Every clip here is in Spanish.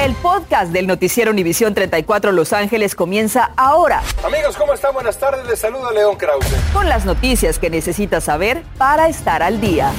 El podcast del noticiero Univisión 34 Los Ángeles comienza ahora. Amigos, ¿cómo están? Buenas tardes. Les saluda León Krause. Con las noticias que necesitas saber para estar al día.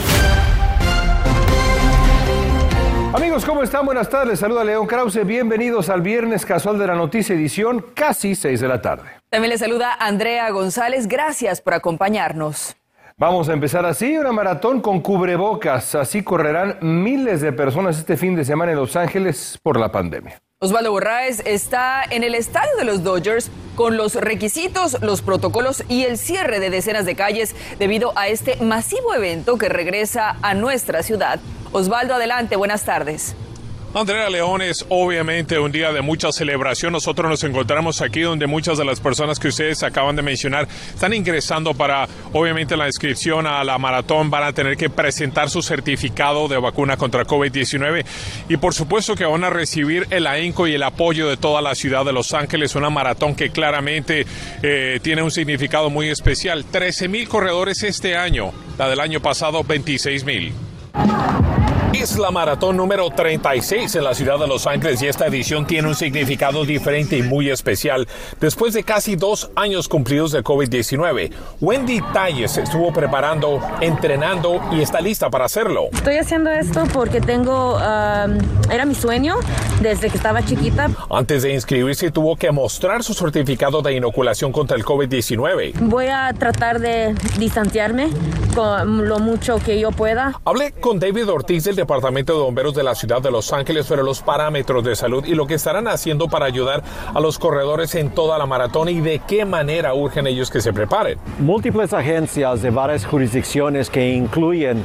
Amigos, ¿cómo están? Buenas tardes. Les saluda León Krause. Bienvenidos al viernes casual de la noticia edición, casi 6 de la tarde. También les saluda Andrea González. Gracias por acompañarnos. Vamos a empezar así, una maratón con cubrebocas. Así correrán miles de personas este fin de semana en Los Ángeles por la pandemia. Osvaldo Borraes está en el estadio de los Dodgers con los requisitos, los protocolos y el cierre de decenas de calles debido a este masivo evento que regresa a nuestra ciudad. Osvaldo, adelante, buenas tardes. Andrea León es obviamente un día de mucha celebración. Nosotros nos encontramos aquí donde muchas de las personas que ustedes acaban de mencionar están ingresando para, obviamente, la inscripción a la maratón. Van a tener que presentar su certificado de vacuna contra COVID-19 y, por supuesto, que van a recibir el ahínco y el apoyo de toda la ciudad de Los Ángeles. Una maratón que claramente eh, tiene un significado muy especial. 13 mil corredores este año, la del año pasado, 26 mil. Es la maratón número 36 en la ciudad de Los Ángeles y esta edición tiene un significado diferente y muy especial. Después de casi dos años cumplidos de COVID-19, Wendy Talles estuvo preparando, entrenando y está lista para hacerlo. Estoy haciendo esto porque tengo, um, era mi sueño desde que estaba chiquita. Antes de inscribirse tuvo que mostrar su certificado de inoculación contra el COVID-19. Voy a tratar de distanciarme con lo mucho que yo pueda. Hablé con David Ortiz del Departamento de Bomberos de la ciudad de Los Ángeles sobre los parámetros de salud y lo que estarán haciendo para ayudar a los corredores en toda la maratón y de qué manera urgen ellos que se preparen. Múltiples agencias de varias jurisdicciones que incluyen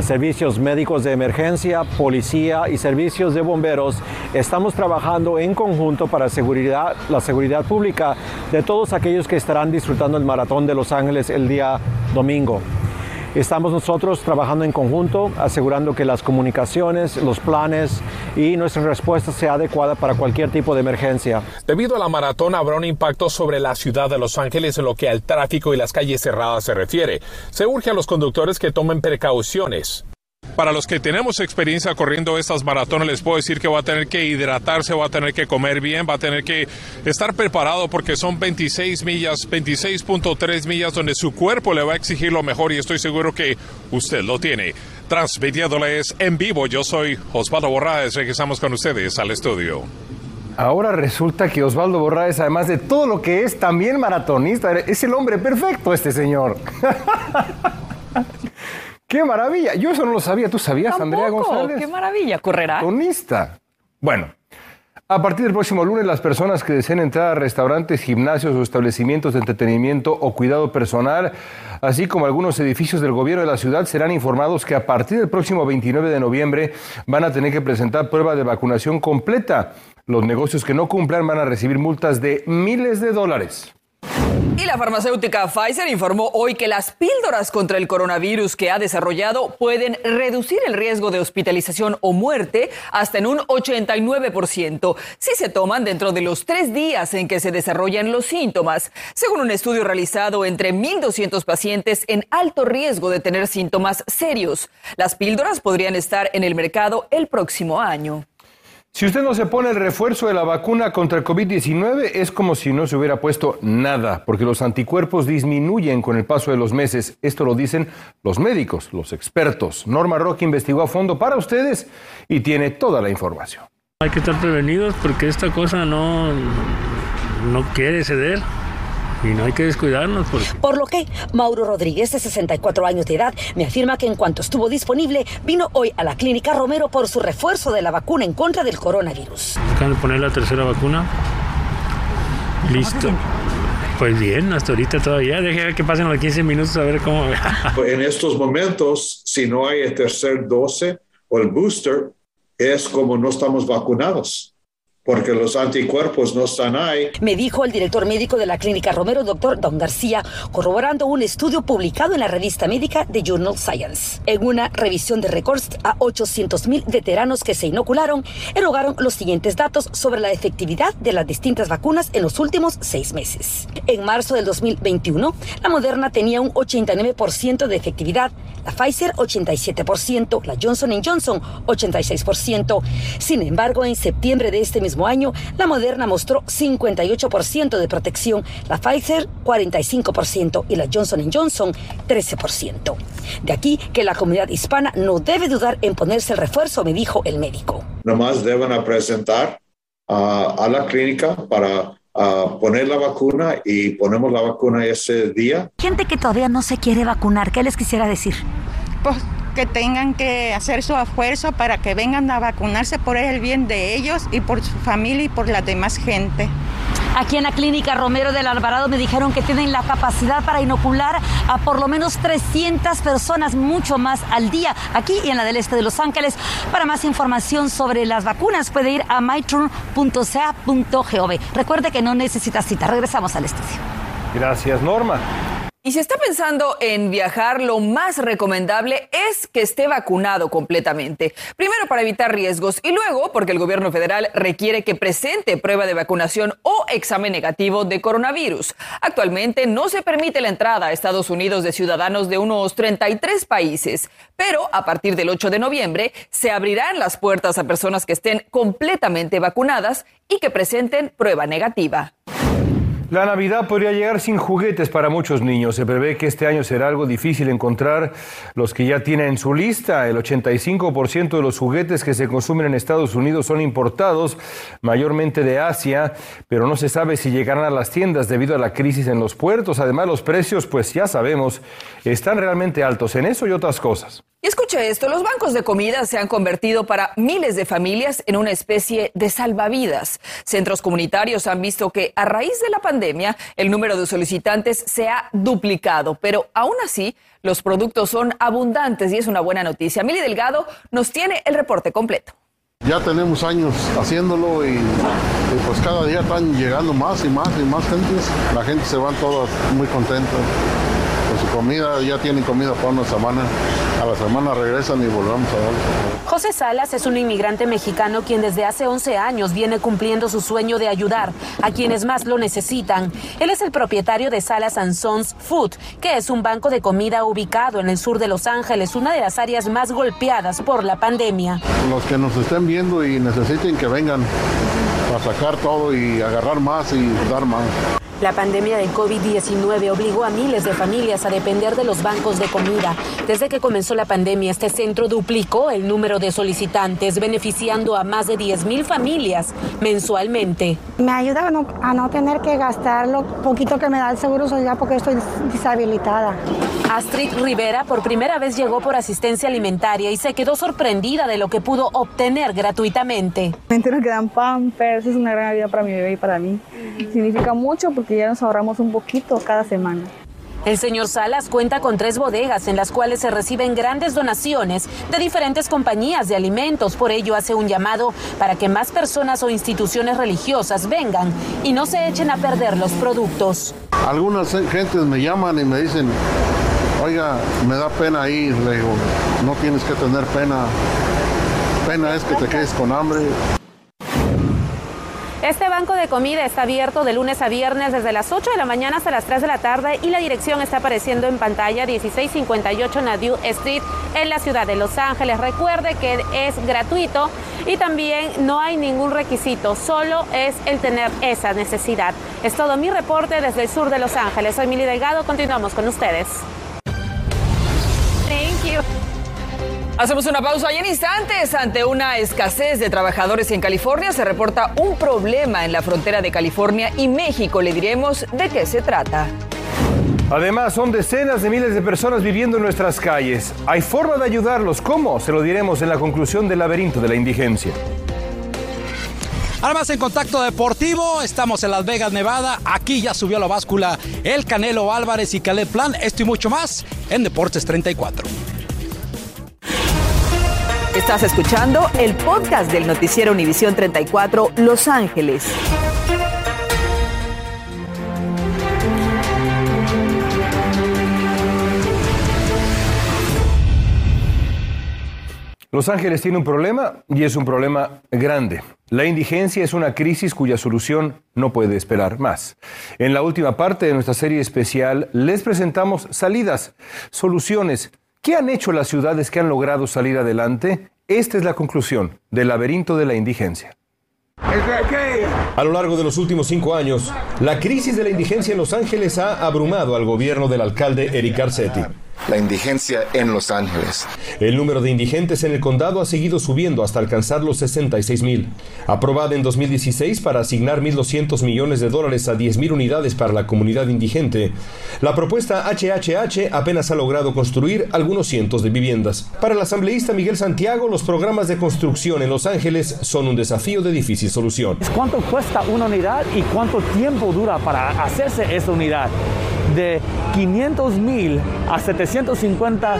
servicios médicos de emergencia, policía y servicios de bomberos, estamos trabajando en conjunto para seguridad, la seguridad pública de todos aquellos que estarán disfrutando el maratón de Los Ángeles el día domingo. Estamos nosotros trabajando en conjunto, asegurando que las comunicaciones, los planes y nuestra respuesta sea adecuada para cualquier tipo de emergencia. Debido a la maratón habrá un impacto sobre la ciudad de Los Ángeles en lo que al tráfico y las calles cerradas se refiere. Se urge a los conductores que tomen precauciones. Para los que tenemos experiencia corriendo estas maratones, les puedo decir que va a tener que hidratarse, va a tener que comer bien, va a tener que estar preparado porque son 26 millas, 26.3 millas donde su cuerpo le va a exigir lo mejor y estoy seguro que usted lo tiene. Transmitiéndoles en vivo, yo soy Osvaldo Borraes, regresamos con ustedes al estudio. Ahora resulta que Osvaldo Borraes, además de todo lo que es, también maratonista, es el hombre perfecto este señor. ¡Qué maravilla! Yo eso no lo sabía. ¿Tú sabías, Andrea González? ¡Qué maravilla! ¿Correrá? Tonista. Bueno, a partir del próximo lunes, las personas que deseen entrar a restaurantes, gimnasios o establecimientos de entretenimiento o cuidado personal, así como algunos edificios del gobierno de la ciudad, serán informados que a partir del próximo 29 de noviembre van a tener que presentar prueba de vacunación completa. Los negocios que no cumplan van a recibir multas de miles de dólares. Y la farmacéutica Pfizer informó hoy que las píldoras contra el coronavirus que ha desarrollado pueden reducir el riesgo de hospitalización o muerte hasta en un 89% si se toman dentro de los tres días en que se desarrollan los síntomas, según un estudio realizado entre 1.200 pacientes en alto riesgo de tener síntomas serios. Las píldoras podrían estar en el mercado el próximo año. Si usted no se pone el refuerzo de la vacuna contra el COVID-19, es como si no se hubiera puesto nada, porque los anticuerpos disminuyen con el paso de los meses. Esto lo dicen los médicos, los expertos. Norma Rock investigó a fondo para ustedes y tiene toda la información. Hay que estar prevenidos porque esta cosa no, no quiere ceder. Y no hay que descuidarnos. Porque... Por lo que Mauro Rodríguez, de 64 años de edad, me afirma que en cuanto estuvo disponible, vino hoy a la clínica Romero por su refuerzo de la vacuna en contra del coronavirus. Acaban de poner la tercera vacuna. Listo. Pues bien, hasta ahorita todavía. Deje que pasen los 15 minutos a ver cómo. en estos momentos, si no hay el tercer 12 o el booster, es como no estamos vacunados. Porque los anticuerpos no están ahí. Me dijo el director médico de la clínica Romero, doctor Don García, corroborando un estudio publicado en la revista médica de Journal Science. En una revisión de récords a 800 mil veteranos que se inocularon, erogaron los siguientes datos sobre la efectividad de las distintas vacunas en los últimos seis meses. En marzo del 2021, la Moderna tenía un 89% de efectividad, la Pfizer 87%, la Johnson Johnson 86%. Sin embargo, en septiembre de este mismo año, la Moderna mostró 58% de protección, la Pfizer 45% y la Johnson Johnson 13%. De aquí que la comunidad hispana no debe dudar en ponerse el refuerzo, me dijo el médico. Nomás deben presentar a la clínica para poner la vacuna y ponemos la vacuna ese día. Gente que todavía no se quiere vacunar, ¿qué les quisiera decir? Pues que tengan que hacer su esfuerzo para que vengan a vacunarse por el bien de ellos y por su familia y por la demás gente. Aquí en la clínica Romero del Alvarado me dijeron que tienen la capacidad para inocular a por lo menos 300 personas, mucho más al día, aquí y en la del este de Los Ángeles. Para más información sobre las vacunas puede ir a myturn.ca.gov. Recuerde que no necesita cita. Regresamos al estudio. Gracias, Norma. Y si está pensando en viajar, lo más recomendable es que esté vacunado completamente. Primero para evitar riesgos y luego porque el gobierno federal requiere que presente prueba de vacunación o examen negativo de coronavirus. Actualmente no se permite la entrada a Estados Unidos de ciudadanos de unos 33 países, pero a partir del 8 de noviembre se abrirán las puertas a personas que estén completamente vacunadas y que presenten prueba negativa. La Navidad podría llegar sin juguetes para muchos niños. Se prevé que este año será algo difícil encontrar los que ya tienen en su lista. El 85% de los juguetes que se consumen en Estados Unidos son importados, mayormente de Asia, pero no se sabe si llegarán a las tiendas debido a la crisis en los puertos. Además, los precios, pues ya sabemos, están realmente altos en eso y otras cosas. Y esto, los bancos de comida se han convertido para miles de familias en una especie de salvavidas. Centros comunitarios han visto que a raíz de la pandemia el número de solicitantes se ha duplicado, pero aún así los productos son abundantes y es una buena noticia. Mili Delgado nos tiene el reporte completo. Ya tenemos años haciéndolo y, pues cada día están llegando más y más y más gentes. La gente se va todas muy contenta su comida, ya tienen comida para una semana. A la semana regresan y volvemos a darles. José Salas es un inmigrante mexicano quien desde hace 11 años viene cumpliendo su sueño de ayudar a quienes más lo necesitan. Él es el propietario de Salas Sons Food, que es un banco de comida ubicado en el sur de Los Ángeles, una de las áreas más golpeadas por la pandemia. Los que nos estén viendo y necesiten que vengan para sacar todo y agarrar más y dar más. La pandemia del COVID-19 obligó a miles de familias a depender de los bancos de comida. Desde que comenzó la pandemia, este centro duplicó el número de solicitantes, beneficiando a más de 10 mil familias mensualmente. Me ayuda a no, tener que gastar lo poquito que me da el seguro social porque estoy deshabilitada. Astrid Rivera por primera vez llegó por asistencia alimentaria y se quedó sorprendida de lo que pudo obtener gratuitamente. Me entero que dan pampers, es una gran ayuda para mi bebé y para mí. Significa mucho porque ya nos ahorramos un poquito cada semana. El señor Salas cuenta con tres bodegas en las cuales se reciben grandes donaciones de diferentes compañías de alimentos. Por ello hace un llamado para que más personas o instituciones religiosas vengan y no se echen a perder los productos. Algunas gentes me llaman y me dicen, oiga, me da pena ir. Le digo, no tienes que tener pena. Pena es que te quedes con hambre. Este banco de comida está abierto de lunes a viernes desde las 8 de la mañana hasta las 3 de la tarde y la dirección está apareciendo en pantalla 1658 Nadu Street en la ciudad de Los Ángeles. Recuerde que es gratuito y también no hay ningún requisito, solo es el tener esa necesidad. Es todo mi reporte desde el sur de Los Ángeles. Soy Mili Delgado, continuamos con ustedes. Hacemos una pausa y en instantes, ante una escasez de trabajadores en California, se reporta un problema en la frontera de California y México. Le diremos de qué se trata. Además, son decenas de miles de personas viviendo en nuestras calles. ¿Hay forma de ayudarlos? ¿Cómo? Se lo diremos en la conclusión del laberinto de la indigencia. Además, en contacto deportivo, estamos en Las Vegas, Nevada. Aquí ya subió la báscula el Canelo Álvarez y Caleb Plan. Esto y mucho más en Deportes 34. Estás escuchando el podcast del noticiero Univisión 34 Los Ángeles. Los Ángeles tiene un problema y es un problema grande. La indigencia es una crisis cuya solución no puede esperar más. En la última parte de nuestra serie especial les presentamos salidas, soluciones. ¿Qué han hecho las ciudades que han logrado salir adelante? Esta es la conclusión del laberinto de la indigencia. A lo largo de los últimos cinco años, la crisis de la indigencia en Los Ángeles ha abrumado al gobierno del alcalde Eric Garcetti la indigencia en Los Ángeles. El número de indigentes en el condado ha seguido subiendo hasta alcanzar los 66 mil. Aprobada en 2016 para asignar 1.200 millones de dólares a 10 mil unidades para la comunidad indigente, la propuesta HHH apenas ha logrado construir algunos cientos de viviendas. Para el asambleísta Miguel Santiago, los programas de construcción en Los Ángeles son un desafío de difícil solución. ¿Cuánto cuesta una unidad y cuánto tiempo dura para hacerse esa unidad? De 500 mil a 750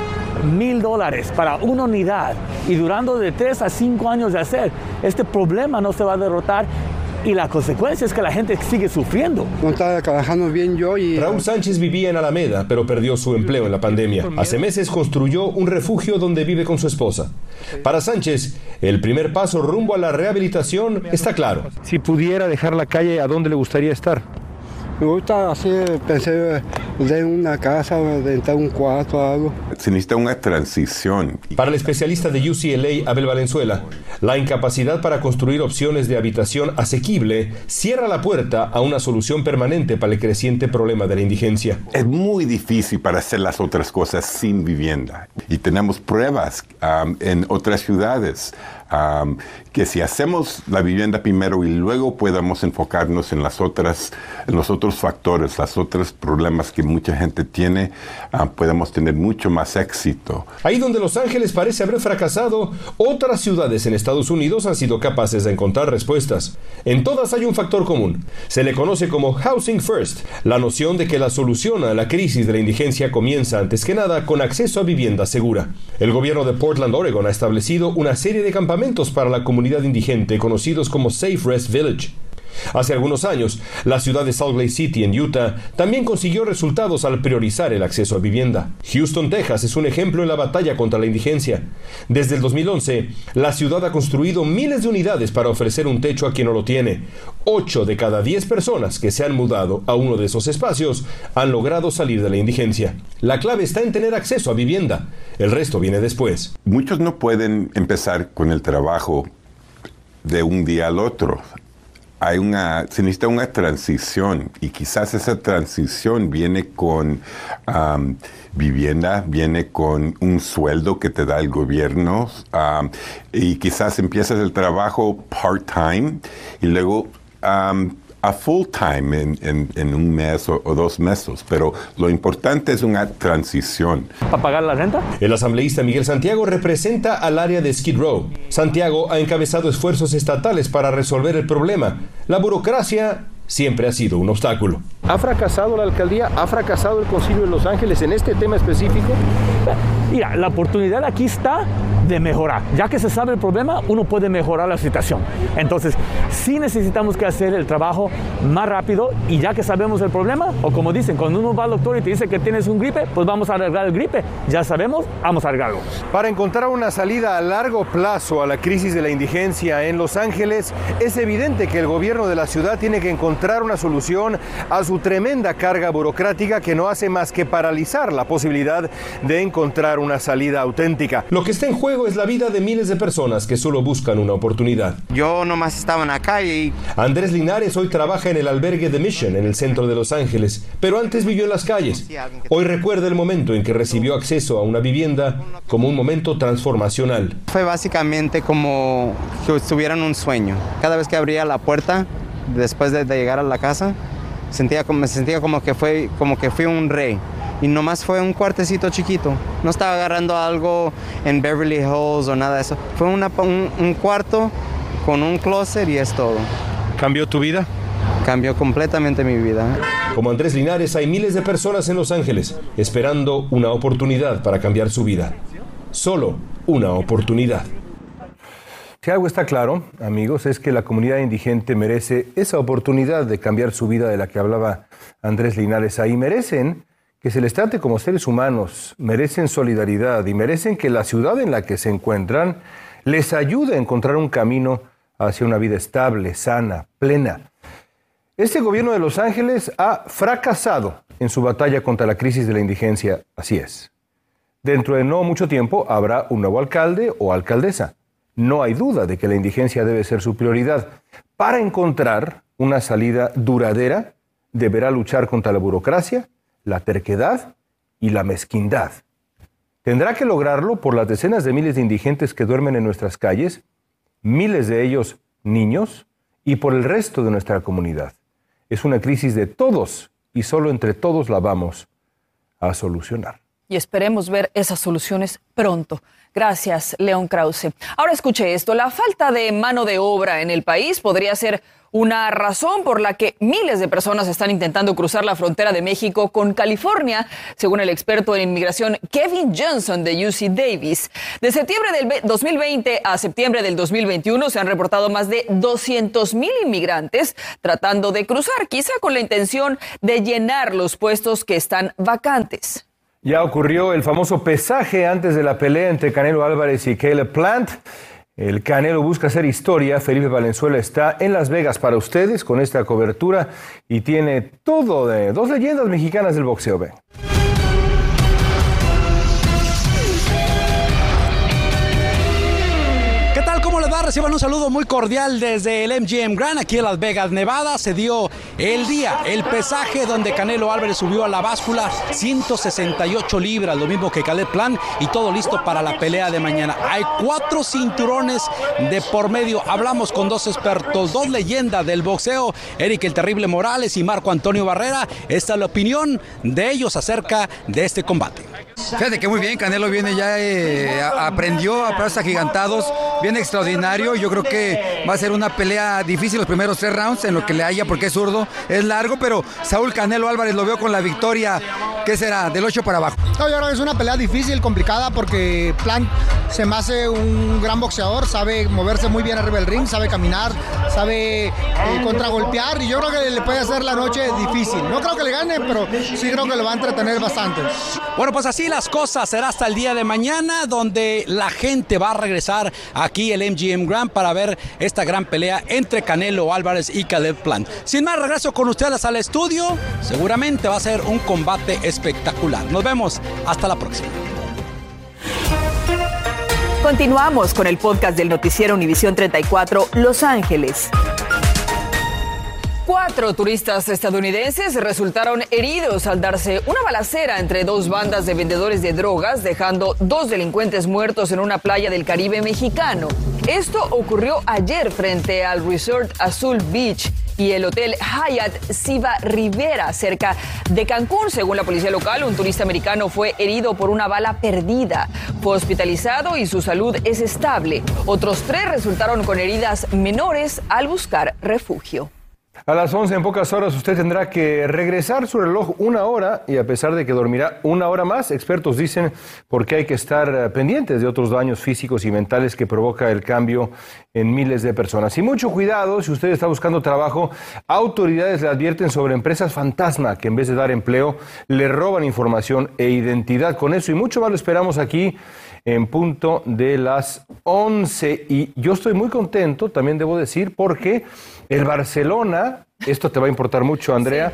mil dólares para una unidad y durando de 3 a 5 años de hacer, este problema no se va a derrotar y la consecuencia es que la gente sigue sufriendo. No estaba trabajando bien yo y... Raúl Sánchez vivía en Alameda, pero perdió su empleo en la pandemia. Hace meses construyó un refugio donde vive con su esposa. Para Sánchez, el primer paso rumbo a la rehabilitación está claro. Si pudiera dejar la calle, ¿a dónde le gustaría estar? Me gusta así, pensé de una casa, de entrar un cuarto o algo. Se necesita una transición. Para el especialista de UCLA, Abel Valenzuela, la incapacidad para construir opciones de habitación asequible cierra la puerta a una solución permanente para el creciente problema de la indigencia. Es muy difícil para hacer las otras cosas sin vivienda. Y tenemos pruebas um, en otras ciudades que si hacemos la vivienda primero y luego podamos enfocarnos en las otras, en los otros factores, los otros problemas que mucha gente tiene, uh, podemos tener mucho más éxito. Ahí donde Los Ángeles parece haber fracasado, otras ciudades en Estados Unidos han sido capaces de encontrar respuestas. En todas hay un factor común. Se le conoce como Housing First, la noción de que la solución a la crisis de la indigencia comienza antes que nada con acceso a vivienda segura. El gobierno de Portland, Oregon, ha establecido una serie de campamentos para la comunidad indigente conocidos como Safe Rest Village. Hace algunos años, la ciudad de Salt Lake City, en Utah, también consiguió resultados al priorizar el acceso a vivienda. Houston, Texas, es un ejemplo en la batalla contra la indigencia. Desde el 2011, la ciudad ha construido miles de unidades para ofrecer un techo a quien no lo tiene. Ocho de cada diez personas que se han mudado a uno de esos espacios han logrado salir de la indigencia. La clave está en tener acceso a vivienda. El resto viene después. Muchos no pueden empezar con el trabajo de un día al otro. Hay una, se necesita una transición y quizás esa transición viene con vivienda, viene con un sueldo que te da el gobierno y quizás empiezas el trabajo part-time y luego a full time en, un mes o, dos meses, pero lo importante es una transición. ¿Para pagar la renta? El asambleísta Miguel Santiago representa al área de Skid Row. Santiago ha encabezado esfuerzos estatales para resolver el problema. La burocracia siempre ha sido un obstáculo. ¿Ha fracasado la alcaldía? ¿Ha fracasado el Concilio de Los Ángeles en este tema específico? Mira, la oportunidad aquí está de mejorar. Ya que se sabe el problema, uno puede mejorar la situación. Entonces, sí necesitamos que hacer el trabajo más rápido y ya que sabemos el problema, o como dicen, cuando uno va al doctor y te dice que tienes un gripe, pues vamos a arreglar el gripe. Ya sabemos, vamos a arreglarlo. Para encontrar una salida a largo plazo a la crisis de la indigencia en Los Ángeles, es evidente que el gobierno de la ciudad tiene que encontrar una solución a su tremenda carga burocrática que no hace más que paralizar la posibilidad de encontrar una salida auténtica. Lo que está en juego es la vida de miles de personas que solo buscan una oportunidad. Yo nomás estaba en la calle y... Andrés Linares hoy trabaja en el albergue de Mission en el centro de Los Ángeles, pero antes vivió en las calles. Hoy recuerda el momento en que recibió acceso a una vivienda como un momento transformacional. Fue básicamente como que estuviera en un sueño. Cada vez que abría la puerta, después de, llegar a la casa, sentía, me sentía como que, fue, como que fui un rey y nomás fue un cuartecito chiquito. No estaba agarrando algo en Beverly Hills o nada de eso. Fue un, un cuarto con un closet y es todo. ¿Cambió tu vida? Cambió completamente mi vida. Como Andrés Linares, hay miles de personas en Los Ángeles esperando una oportunidad para cambiar su vida. Solo una oportunidad. Si algo está claro, amigos, es que la comunidad indigente merece esa oportunidad de cambiar su vida de la que hablaba Andrés Linares ahí. Merecen que se les trate como seres humanos, merecen solidaridad y merecen que la ciudad en la que se encuentran les ayude a encontrar un camino hacia una vida estable, sana, plena. Este gobierno de Los Ángeles ha fracasado en su batalla contra la crisis de la indigencia, así es. Dentro de no mucho tiempo habrá un nuevo alcalde o alcaldesa. No hay duda de que la indigencia debe ser su prioridad. Para encontrar una salida duradera, deberá luchar contra la burocracia, la terquedad y la mezquindad. Tendrá que lograrlo por las decenas de miles de indigentes que duermen en nuestras calles, miles de ellos niños, y por el resto de nuestra comunidad. Es una crisis de todos y solo entre todos la vamos a solucionar. Y esperemos ver esas soluciones pronto. Gracias, León Krause. Ahora escuche esto, la falta de mano de obra en el país podría ser una razón por la que miles de personas están intentando cruzar la frontera de México con California, según el experto en inmigración Kevin Johnson de UC Davis. De septiembre del 2020 a septiembre del 2021 se han reportado más de 200 mil inmigrantes tratando de cruzar, quizá con la intención de llenar los puestos que están vacantes. Ya ocurrió el famoso pesaje antes de la pelea entre Canelo Álvarez y Caleb Plant. El Canelo busca hacer historia. Felipe Valenzuela está en Las Vegas para ustedes con esta cobertura y tiene todo de dos leyendas mexicanas del boxeo. Ven. Reciban un saludo muy cordial desde el MGM Grand aquí en Las Vegas, Nevada. Se dio el día, el pesaje donde Canelo Álvarez subió a la báscula 168 libras, lo mismo que Caleb Plan y todo listo para la pelea de mañana. Hay cuatro cinturones de por medio. Hablamos con dos expertos, dos leyendas del boxeo, Eric el Terrible Morales y Marco Antonio Barrera. Esta es la opinión de ellos acerca de este combate. Fíjate que muy bien, Canelo viene ya, eh, aprendió a pasos agigantados, viene extraordinario. Yo creo que va a ser una pelea difícil los primeros tres rounds en lo que le haya porque es zurdo, es largo, pero Saúl Canelo Álvarez lo veo con la victoria, ¿qué será? Del 8 para abajo. yo creo que es una pelea difícil, complicada, porque Plant se me hace un gran boxeador, sabe moverse muy bien arriba del ring, sabe caminar, sabe eh, contragolpear y yo creo que le puede hacer la noche difícil. No creo que le gane, pero sí creo que lo va a entretener bastante. Bueno, pues así las cosas será hasta el día de mañana donde la gente va a regresar aquí el MGM Grand para ver esta gran pelea entre Canelo Álvarez y Caleb Plant. Sin más, regreso con ustedes al estudio. Seguramente va a ser un combate espectacular. Nos vemos. Hasta la próxima. Continuamos con el podcast del noticiero Univisión 34 Los Ángeles. Cuatro turistas estadounidenses resultaron heridos al darse una balacera entre dos bandas de vendedores de drogas, dejando dos delincuentes muertos en una playa del Caribe mexicano. Esto ocurrió ayer frente al Resort Azul Beach y el hotel Hyatt Siva Rivera, cerca de Cancún. Según la policía local, un turista americano fue herido por una bala perdida. Fue hospitalizado y su salud es estable. Otros tres resultaron con heridas menores al buscar refugio. A las 11 en pocas horas usted tendrá que regresar su reloj una hora y a pesar de que dormirá una hora más, expertos dicen porque hay que estar eh, pendientes de otros daños físicos y mentales que provoca el cambio en miles de personas. Y mucho cuidado, si usted está buscando trabajo, autoridades le advierten sobre empresas fantasma que en vez de dar empleo le roban información e identidad. Con eso y mucho más lo esperamos aquí en punto de las 11 y yo estoy muy contento, también debo decir, porque el Barcelona, esto te va a importar mucho, Andrea,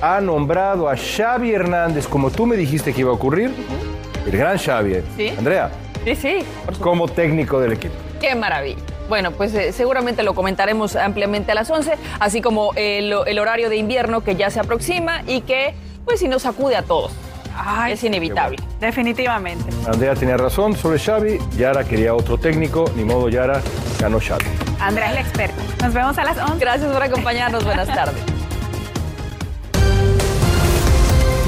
ha nombrado a Xavi Hernández, como tú me dijiste que iba a ocurrir, el gran Xavi. ¿Sí? Andrea. Sí, sí. Como técnico del equipo. Qué maravilla. Bueno, pues eh, seguramente lo comentaremos ampliamente a las 11, así como el, el horario de invierno que ya se aproxima y que, pues, si nos sacude a todos es inevitable. Definitivamente. Andrea tenía razón sobre Xavi, Yara quería otro técnico, ni modo Yara, ganó Xavi. Andrea es la experta. Nos vemos a las 11. Gracias por acompañarnos, buenas tardes.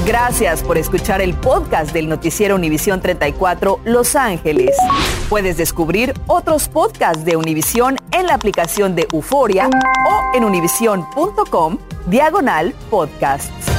Gracias por escuchar el podcast del noticiero Univisión 34 Los Ángeles. Puedes descubrir otros podcasts de Univisión en la aplicación de Euforia o en univision.com diagonal podcasts.